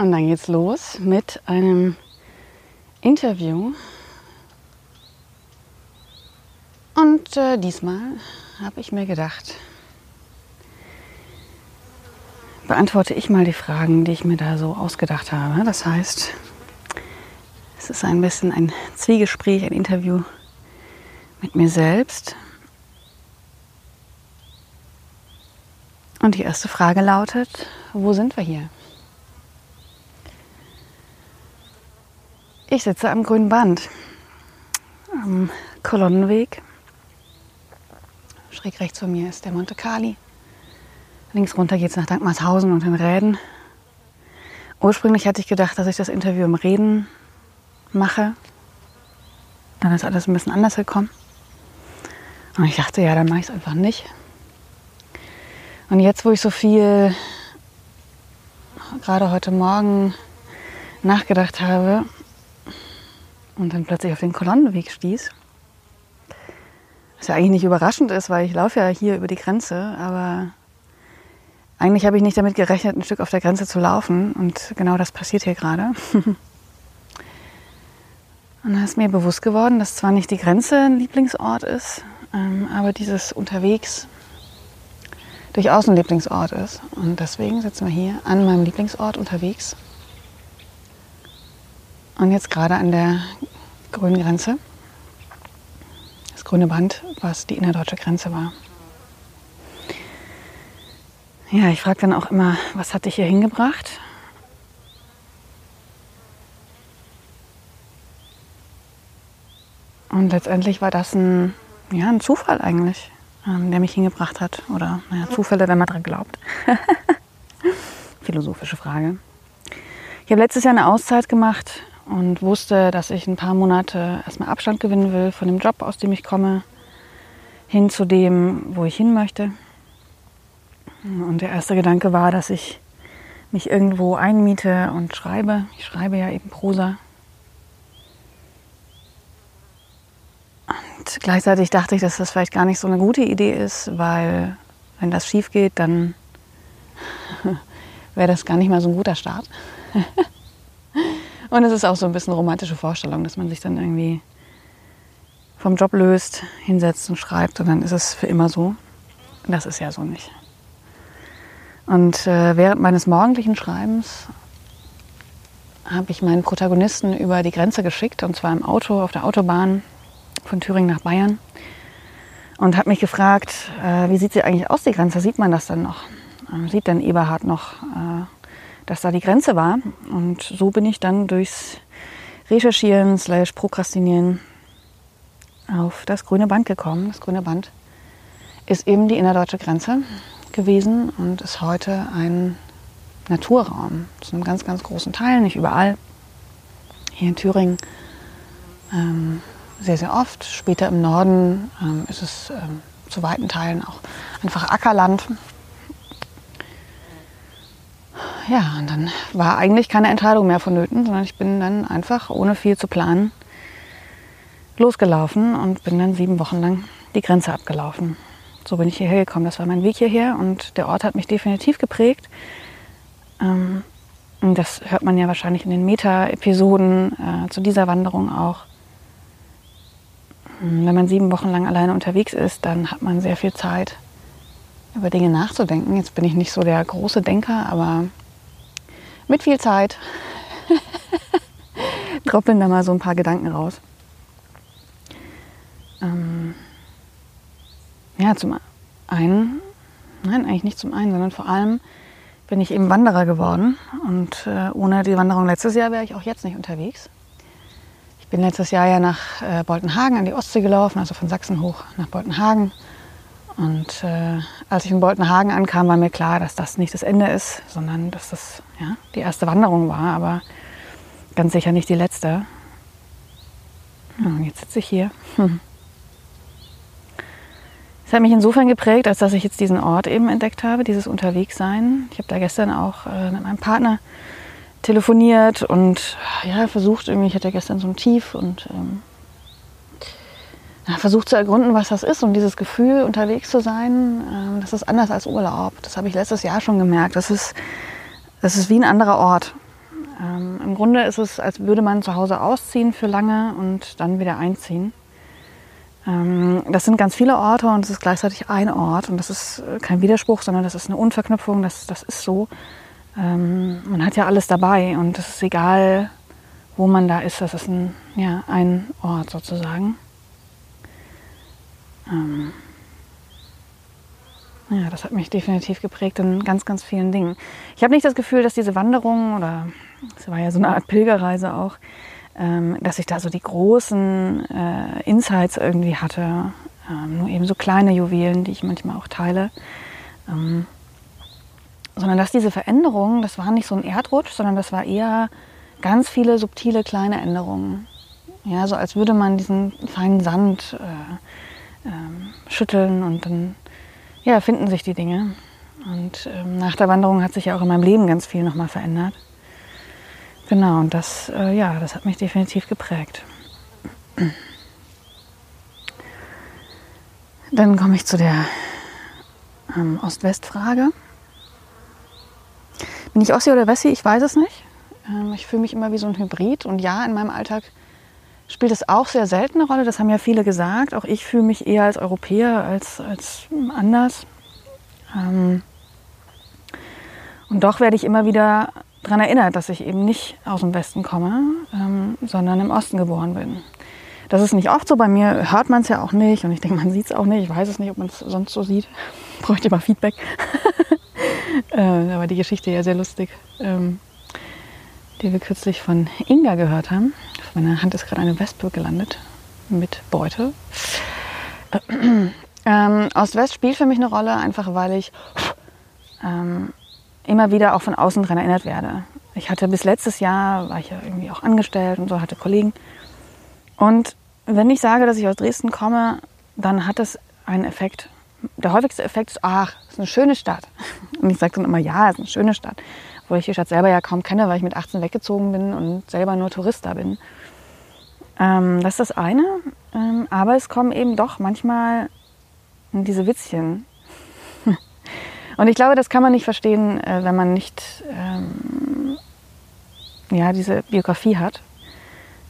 Und dann geht's los mit einem Interview. Und äh, diesmal habe ich mir gedacht, beantworte ich mal die Fragen, die ich mir da so ausgedacht habe. Das heißt, es ist ein bisschen ein Zwiegespräch, ein Interview mit mir selbst. Und die erste Frage lautet, wo sind wir hier? Ich sitze am grünen Band, am Kolonnenweg. Schräg rechts von mir ist der Monte Cali. Links runter geht es nach Dankmarshausen und den Räden. Ursprünglich hatte ich gedacht, dass ich das Interview im Reden mache. Dann ist alles ein bisschen anders gekommen. Und ich dachte, ja, dann mache ich es einfach nicht. Und jetzt, wo ich so viel gerade heute Morgen nachgedacht habe, und dann plötzlich auf den Kolonnenweg stieß. Was ja eigentlich nicht überraschend ist, weil ich laufe ja hier über die Grenze, aber eigentlich habe ich nicht damit gerechnet, ein Stück auf der Grenze zu laufen und genau das passiert hier gerade. und da ist mir bewusst geworden, dass zwar nicht die Grenze ein Lieblingsort ist, ähm, aber dieses unterwegs durchaus ein Lieblingsort ist. Und deswegen sitzen wir hier an meinem Lieblingsort unterwegs. Und jetzt gerade an der grünen Grenze. Das grüne Band, was die innerdeutsche Grenze war. Ja, ich frage dann auch immer, was hat dich hier hingebracht? Und letztendlich war das ein, ja, ein Zufall eigentlich, ähm, der mich hingebracht hat. Oder naja, Zufälle, wenn man dran glaubt. Philosophische Frage. Ich habe letztes Jahr eine Auszeit gemacht und wusste, dass ich ein paar Monate erstmal Abstand gewinnen will von dem Job, aus dem ich komme, hin zu dem, wo ich hin möchte. Und der erste Gedanke war, dass ich mich irgendwo einmiete und schreibe. Ich schreibe ja eben Prosa. Und gleichzeitig dachte ich, dass das vielleicht gar nicht so eine gute Idee ist, weil wenn das schief geht, dann wäre das gar nicht mal so ein guter Start. Und es ist auch so ein bisschen romantische Vorstellung, dass man sich dann irgendwie vom Job löst, hinsetzt und schreibt und dann ist es für immer so. Das ist ja so nicht. Und äh, während meines morgendlichen Schreibens habe ich meinen Protagonisten über die Grenze geschickt, und zwar im Auto auf der Autobahn von Thüringen nach Bayern. Und habe mich gefragt, äh, wie sieht sie eigentlich aus, die Grenze? Sieht man das dann noch? Ähm, sieht denn Eberhard noch äh, dass da die Grenze war. Und so bin ich dann durchs Recherchieren slash Prokrastinieren auf das grüne Band gekommen. Das grüne Band ist eben die innerdeutsche Grenze gewesen und ist heute ein Naturraum zu einem ganz, ganz großen Teil, nicht überall. Hier in Thüringen ähm, sehr, sehr oft. Später im Norden ähm, ist es ähm, zu weiten Teilen auch einfach Ackerland ja, und dann war eigentlich keine Entscheidung mehr vonnöten, sondern ich bin dann einfach, ohne viel zu planen, losgelaufen und bin dann sieben Wochen lang die Grenze abgelaufen. So bin ich hierher gekommen. Das war mein Weg hierher und der Ort hat mich definitiv geprägt. Ähm, das hört man ja wahrscheinlich in den Meta-Episoden äh, zu dieser Wanderung auch. Wenn man sieben Wochen lang alleine unterwegs ist, dann hat man sehr viel Zeit, über Dinge nachzudenken. Jetzt bin ich nicht so der große Denker, aber mit viel Zeit droppeln da mal so ein paar Gedanken raus. Ähm, ja, zum einen, nein, eigentlich nicht zum einen, sondern vor allem bin ich eben Wanderer geworden. Und äh, ohne die Wanderung letztes Jahr wäre ich auch jetzt nicht unterwegs. Ich bin letztes Jahr ja nach äh, Boltenhagen an die Ostsee gelaufen, also von Sachsen hoch nach Boltenhagen Und äh, als ich in Boltenhagen ankam, war mir klar, dass das nicht das Ende ist, sondern dass das ja, die erste Wanderung war, aber ganz sicher nicht die letzte. Und jetzt sitze ich hier. Hm. Hat mich insofern geprägt, als dass ich jetzt diesen Ort eben entdeckt habe, dieses Unterwegssein. Ich habe da gestern auch äh, mit meinem Partner telefoniert und ja, versucht irgendwie, ich hatte gestern so ein Tief und ähm, versucht zu ergründen, was das ist und dieses Gefühl, unterwegs zu sein, ähm, das ist anders als Urlaub. Das habe ich letztes Jahr schon gemerkt. Das ist, das ist wie ein anderer Ort. Ähm, Im Grunde ist es, als würde man zu Hause ausziehen für lange und dann wieder einziehen. Ähm, das sind ganz viele Orte und es ist gleichzeitig ein Ort und das ist äh, kein Widerspruch, sondern das ist eine Unverknüpfung, das, das ist so. Man hat ja alles dabei und es ist egal, wo man da ist, das ist ein, ja, ein Ort sozusagen. Ähm, ja, das hat mich definitiv geprägt in ganz, ganz vielen Dingen. Ich habe nicht das Gefühl, dass diese Wanderung oder es war ja so eine Art Pilgerreise auch, ähm, dass ich da so die großen äh, Insights irgendwie hatte. Ähm, nur eben so kleine Juwelen, die ich manchmal auch teile. Ähm, sondern dass diese Veränderung, das war nicht so ein Erdrutsch, sondern das war eher ganz viele subtile kleine Änderungen. Ja, so als würde man diesen feinen Sand äh, äh, schütteln und dann ja, finden sich die Dinge. Und ähm, nach der Wanderung hat sich ja auch in meinem Leben ganz viel nochmal verändert. Genau, und das, äh, ja, das hat mich definitiv geprägt. Dann komme ich zu der ähm, Ost-West-Frage. Bin ich Ossi oder Wessi? Ich weiß es nicht. Ähm, ich fühle mich immer wie so ein Hybrid. Und ja, in meinem Alltag spielt es auch sehr selten eine Rolle. Das haben ja viele gesagt. Auch ich fühle mich eher als Europäer als, als anders. Ähm, und doch werde ich immer wieder daran erinnert, dass ich eben nicht aus dem Westen komme, ähm, sondern im Osten geboren bin. Das ist nicht oft so. Bei mir hört man es ja auch nicht und ich denke, man sieht es auch nicht. Ich weiß es nicht, ob man es sonst so sieht. Bräuchte mal Feedback. äh, aber die Geschichte ja sehr lustig, ähm, die wir kürzlich von Inga gehört haben. Auf meiner Hand ist gerade eine Wespe gelandet mit Beute. ähm, Ost-West spielt für mich eine Rolle, einfach weil ich ähm, immer wieder auch von außen daran erinnert werde. Ich hatte bis letztes Jahr, war ich ja irgendwie auch angestellt und so, hatte Kollegen. Und wenn ich sage, dass ich aus Dresden komme, dann hat das einen Effekt der häufigste Effekt ist, ach, es ist eine schöne Stadt. Und ich sage dann immer, ja, es ist eine schöne Stadt. Obwohl ich die Stadt selber ja kaum kenne, weil ich mit 18 weggezogen bin und selber nur Tourist da bin. Ähm, das ist das eine. Ähm, aber es kommen eben doch manchmal diese Witzchen. und ich glaube, das kann man nicht verstehen, äh, wenn man nicht ähm, ja, diese Biografie hat.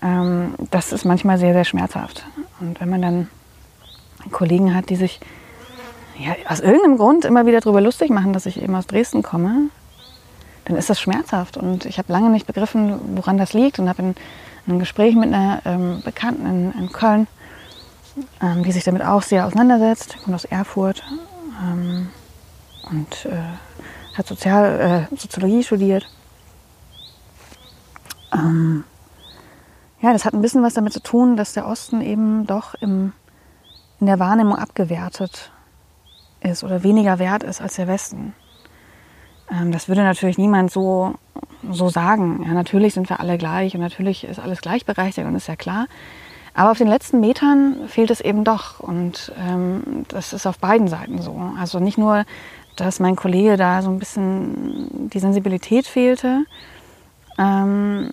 Ähm, das ist manchmal sehr, sehr schmerzhaft. Und wenn man dann Kollegen hat, die sich ja, aus irgendeinem Grund immer wieder darüber lustig machen, dass ich eben aus Dresden komme, dann ist das schmerzhaft. Und ich habe lange nicht begriffen, woran das liegt und habe in, einem Gespräch mit einer ähm, Bekannten in, in Köln, ähm, die sich damit auch sehr auseinandersetzt, kommt aus Erfurt ähm, und äh, hat Sozial, äh, Soziologie studiert. Ähm, ja, das hat ein bisschen was damit zu tun, dass der Osten eben doch im, in der Wahrnehmung abgewertet ist oder weniger wert ist als der Westen. Ähm, das würde natürlich niemand so, so sagen. Ja, natürlich sind wir alle gleich und natürlich ist alles gleichberechtigt und ist ja klar. Aber auf den letzten Metern fehlt es eben doch. Und ähm, das ist auf beiden Seiten so. Also nicht nur, dass mein Kollege da so ein bisschen die Sensibilität fehlte. Ähm,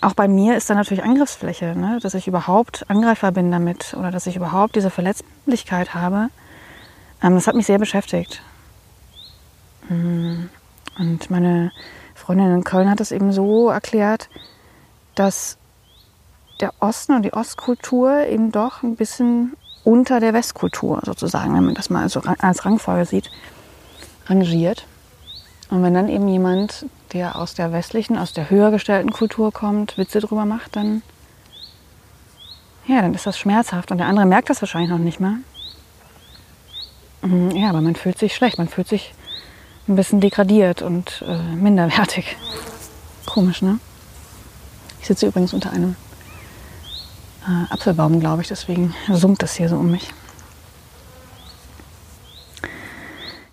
auch bei mir ist da natürlich Angriffsfläche, ne? dass ich überhaupt Angreifer bin damit oder dass ich überhaupt diese Verletzlichkeit habe. Ähm, das hat mich sehr beschäftigt. Mm. Und meine Freundin in Köln hat es eben so erklärt, dass der Osten und die Ostkultur eben doch ein bisschen unter der Westkultur sozusagen, wenn man das mal so als Rangfolge sieht, rangiert. Und wenn dann eben jemand, der aus der westlichen, aus der höher gestellten Kultur kommt, Witze drüber macht, dann, ja, dann ist das schmerzhaft. Und der andere merkt das wahrscheinlich noch nicht mal. Mhm, ja, aber man fühlt sich schlecht, man fühlt sich ein bisschen degradiert und äh, minderwertig. Komisch, ne? Ich sitze übrigens unter einem äh, Apfelbaum, glaube ich, deswegen summt das hier so um mich.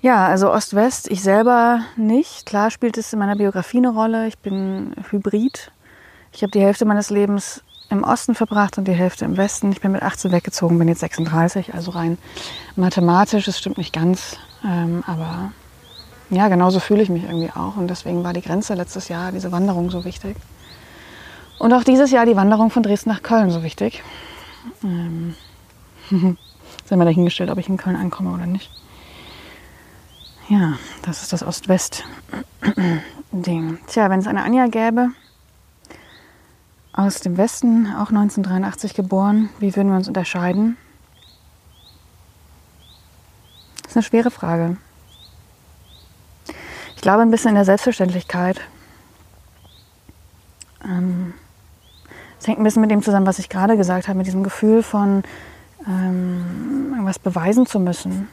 Ja, also Ost-West, ich selber nicht. Klar spielt es in meiner Biografie eine Rolle. Ich bin Hybrid. Ich habe die Hälfte meines Lebens im Osten verbracht und die Hälfte im Westen. Ich bin mit 18 weggezogen, bin jetzt 36, also rein mathematisch, es stimmt nicht ganz, ähm, aber ja, genauso fühle ich mich irgendwie auch und deswegen war die Grenze letztes Jahr, diese Wanderung so wichtig. Und auch dieses Jahr die Wanderung von Dresden nach Köln so wichtig. Ähm, sind wir dahingestellt, ob ich in Köln ankomme oder nicht. Ja, das ist das Ost-West-Ding. Tja, wenn es eine Anja gäbe, aus dem Westen, auch 1983 geboren. Wie würden wir uns unterscheiden? Das ist eine schwere Frage. Ich glaube ein bisschen in der Selbstverständlichkeit. Ähm, es hängt ein bisschen mit dem zusammen, was ich gerade gesagt habe, mit diesem Gefühl von ähm, irgendwas beweisen zu müssen,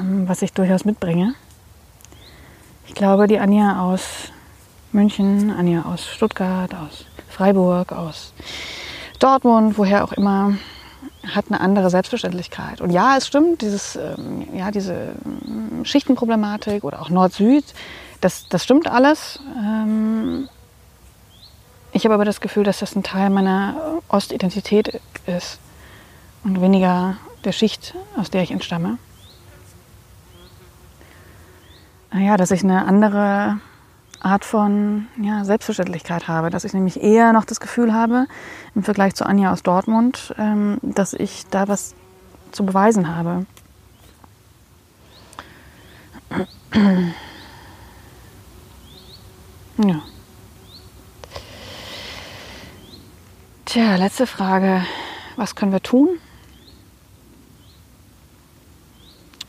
ähm, was ich durchaus mitbringe. Ich glaube, die Anja aus München, Anja aus Stuttgart, aus Freiburg, aus Dortmund, woher auch immer, hat eine andere Selbstverständlichkeit. Und ja, es stimmt, dieses, ähm, ja, diese ähm, Schichtenproblematik oder auch Nord-Süd, das, das stimmt alles. Ähm, ich habe aber das Gefühl, dass das ein Teil meiner Ostidentität ist und weniger der Schicht, aus der ich entstamme. Naja, dass ich eine andere Art von ja, Selbstverständlichkeit habe, dass ich nämlich eher noch das Gefühl habe, im Vergleich zu Anja aus Dortmund, ähm, dass ich da was zu beweisen habe. Ja. Tja, letzte Frage. Was können wir tun?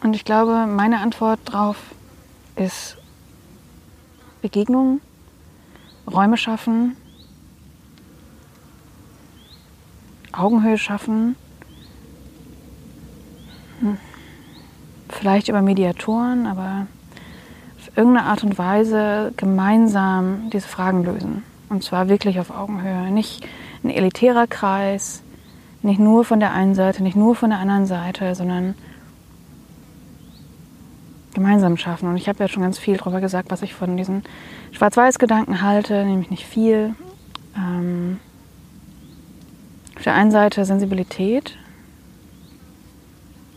Und ich glaube, meine Antwort darauf ist Begegnungen, Räume schaffen, Augenhöhe schaffen, hm. vielleicht über Mediatoren, aber auf irgendeine Art und Weise gemeinsam diese Fragen lösen. Und zwar wirklich auf Augenhöhe. Nicht ein elitärer Kreis, nicht nur von der einen Seite, nicht nur von der anderen Seite, sondern gemeinsam schaffen. Und ich habe ja schon ganz viel darüber gesagt, was ich von diesen Schwarz-Weiß-Gedanken halte, nämlich nicht viel. Ähm, auf der einen Seite Sensibilität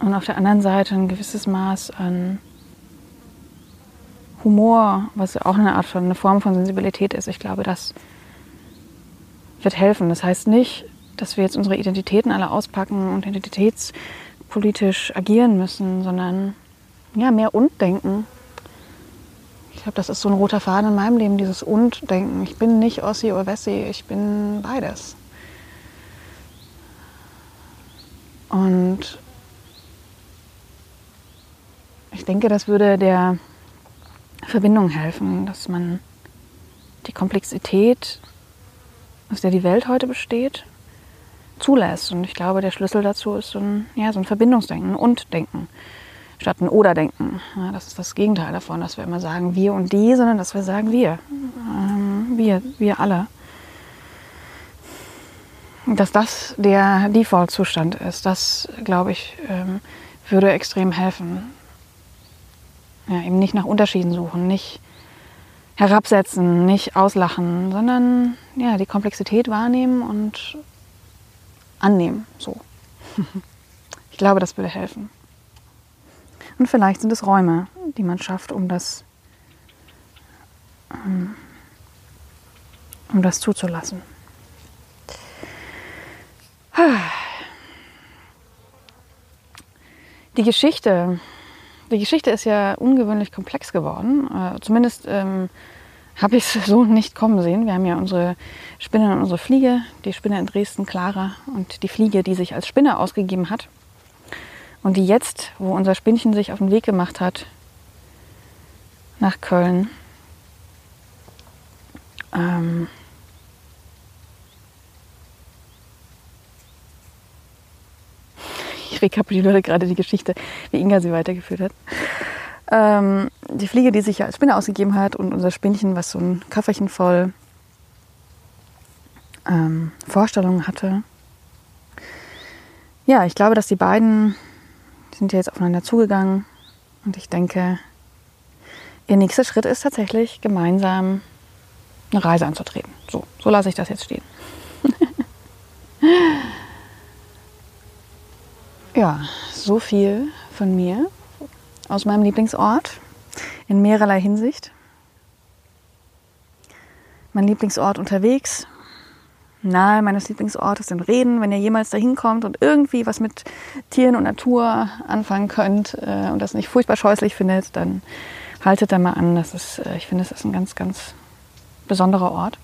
und auf der anderen Seite ein gewisses Maß an Humor, was auch eine Art von, eine Form von Sensibilität ist. Ich glaube, das wird helfen. Das heißt nicht, dass wir jetzt unsere Identitäten alle auspacken und identitätspolitisch agieren müssen, sondern ja, mehr Und-Denken. Ich glaube, das ist so ein roter Faden in meinem Leben, dieses Und-Denken. Ich bin nicht Ossi oder Wessi, ich bin beides. Und ich denke, das würde der Verbindung helfen, dass man die Komplexität, aus der die Welt heute besteht, zulässt. Und ich glaube, der Schlüssel dazu ist so ein, ja, so ein Verbindungsdenken und Denken statt ein Oder-Denken. Ja, das ist das Gegenteil davon, dass wir immer sagen wir und die, sondern dass wir sagen wir. Ähm, wir, wir alle. Dass das der Default-Zustand ist, das, glaube ich, ähm, würde extrem helfen. Ja, eben nicht nach Unterschieden suchen, nicht herabsetzen, nicht auslachen, sondern ja, die Komplexität wahrnehmen und annehmen. So. Ich glaube, das würde helfen. Und vielleicht sind es Räume, die man schafft, um das, ähm, um das zuzulassen. Die Geschichte, die Geschichte ist ja ungewöhnlich komplex geworden. Äh, zumindest ähm, habe ich es so nicht kommen sehen. Wir haben ja unsere Spinne und unsere Fliege, die Spinne in Dresden, Clara, und die Fliege, die sich als Spinne ausgegeben hat. Und die jetzt, wo unser Spinnchen sich auf den Weg gemacht hat nach Köln, ähm, ich rekapituliere gerade die Geschichte, wie Inga sie weitergeführt hat. Ähm, die Fliege, die sich als Spinne ausgegeben hat und unser Spinnchen, was so ein Köfferchen voll ähm, Vorstellungen hatte. Ja, ich glaube, dass die beiden sind ja jetzt aufeinander zugegangen Und ich denke, ihr nächster Schritt ist tatsächlich gemeinsam eine Reise anzutreten. So, so lasse ich das jetzt stehen. ja, so viel von mir aus meinem Lieblingsort in mehrerlei Hinsicht. Mein Lieblingsort unterwegs, nahe meines Lieblingsortes in Reden, wenn ihr jemals dahin kommt und irgendwie was mit Tieren und Natur anfangen könnt äh, und das nicht furchtbar scheußlich findet, dann haltet da mal an. Das ist, äh, ich finde, es ist ein ganz, ganz besonderer Ort.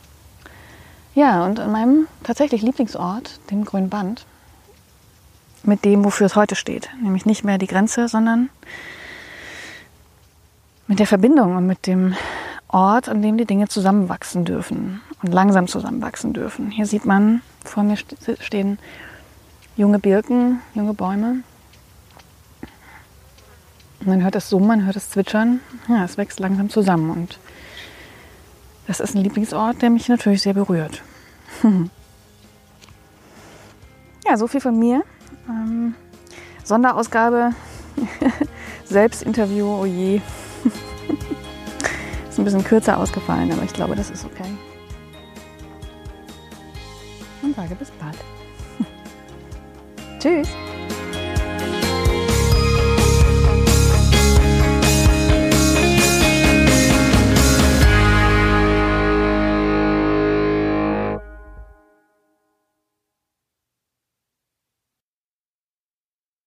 Ja, und an meinem tatsächlich Lieblingsort, dem Grünen Band, mit dem, wofür es heute steht, nämlich nicht mehr die Grenze, sondern mit der Verbindung und mit dem Ort, an dem die Dinge zusammenwachsen dürfen und langsam zusammenwachsen dürfen. Hier sieht man, vor mir stehen junge Birken, junge Bäume. Man hört es summen, man hört es zwitschern. Ja, es wächst langsam zusammen und das ist ein Lieblingsort, der mich natürlich sehr berührt. ja, so viel von mir. Ähm, Sonderausgabe, Selbstinterview, oh je. Ein bisschen kürzer ausgefallen, aber ich glaube, das ist okay. Und sage bis bald. Tschüss.